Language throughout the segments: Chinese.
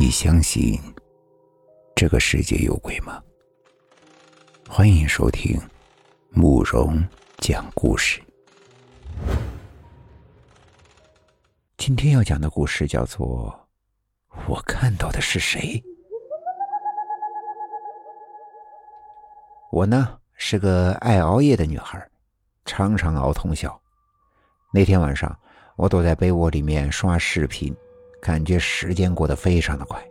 你相信这个世界有鬼吗？欢迎收听慕容讲故事。今天要讲的故事叫做《我看到的是谁》。我呢是个爱熬夜的女孩，常常熬通宵。那天晚上，我躲在被窝里面刷视频。感觉时间过得非常的快，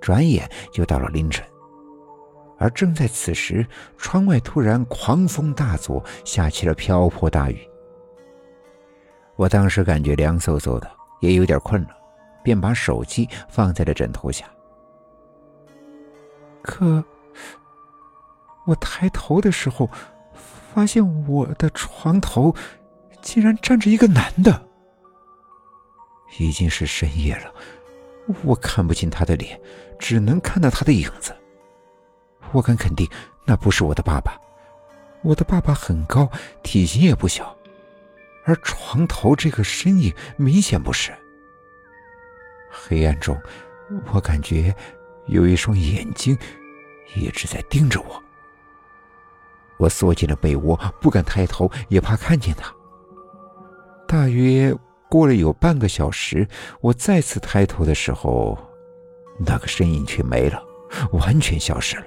转眼就到了凌晨。而正在此时，窗外突然狂风大作，下起了瓢泼大雨。我当时感觉凉飕飕的，也有点困了，便把手机放在了枕头下。可，我抬头的时候，发现我的床头竟然站着一个男的。已经是深夜了，我看不清他的脸，只能看到他的影子。我敢肯定，那不是我的爸爸。我的爸爸很高，体型也不小，而床头这个身影明显不是。黑暗中，我感觉有一双眼睛一直在盯着我。我缩进了被窝，不敢抬头，也怕看见他。大约。过了有半个小时，我再次抬头的时候，那个身影却没了，完全消失了。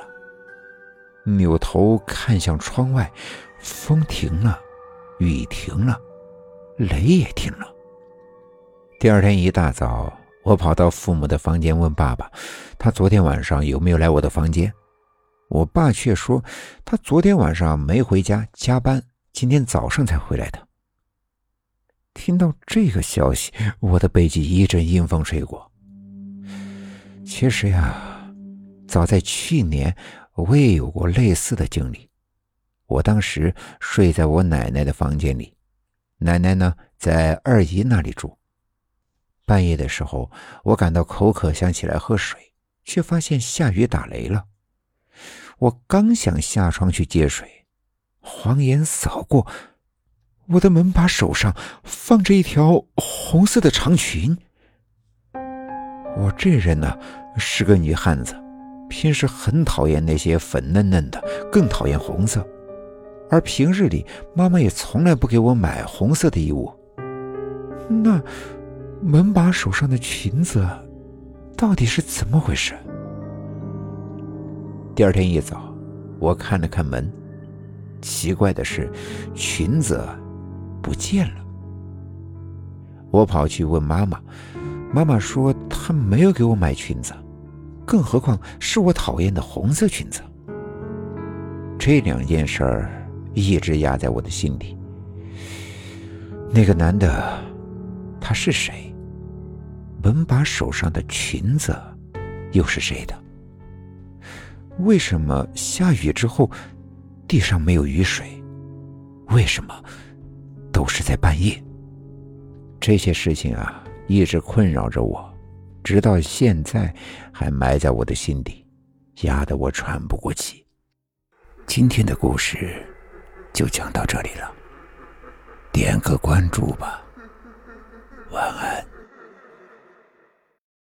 扭头看向窗外，风停了，雨停了，雷也停了。第二天一大早，我跑到父母的房间问爸爸：“他昨天晚上有没有来我的房间？”我爸却说：“他昨天晚上没回家，加班，今天早上才回来的。”听到这个消息，我的背脊一阵阴风吹过。其实呀，早在去年，我也有过类似的经历。我当时睡在我奶奶的房间里，奶奶呢在二姨那里住。半夜的时候，我感到口渴，想起来喝水，却发现下雨打雷了。我刚想下床去接水，晃眼扫过。我的门把手上放着一条红色的长裙。我这人呢是个女汉子，平时很讨厌那些粉嫩嫩的，更讨厌红色。而平日里，妈妈也从来不给我买红色的衣物。那门把手上的裙子到底是怎么回事？第二天一早，我看了看门，奇怪的是，裙子。不见了，我跑去问妈妈，妈妈说她没有给我买裙子，更何况是我讨厌的红色裙子。这两件事儿一直压在我的心里。那个男的，他是谁？门把手上的裙子又是谁的？为什么下雨之后地上没有雨水？为什么？都是在半夜。这些事情啊，一直困扰着我，直到现在还埋在我的心底，压得我喘不过气。今天的故事就讲到这里了，点个关注吧，晚安。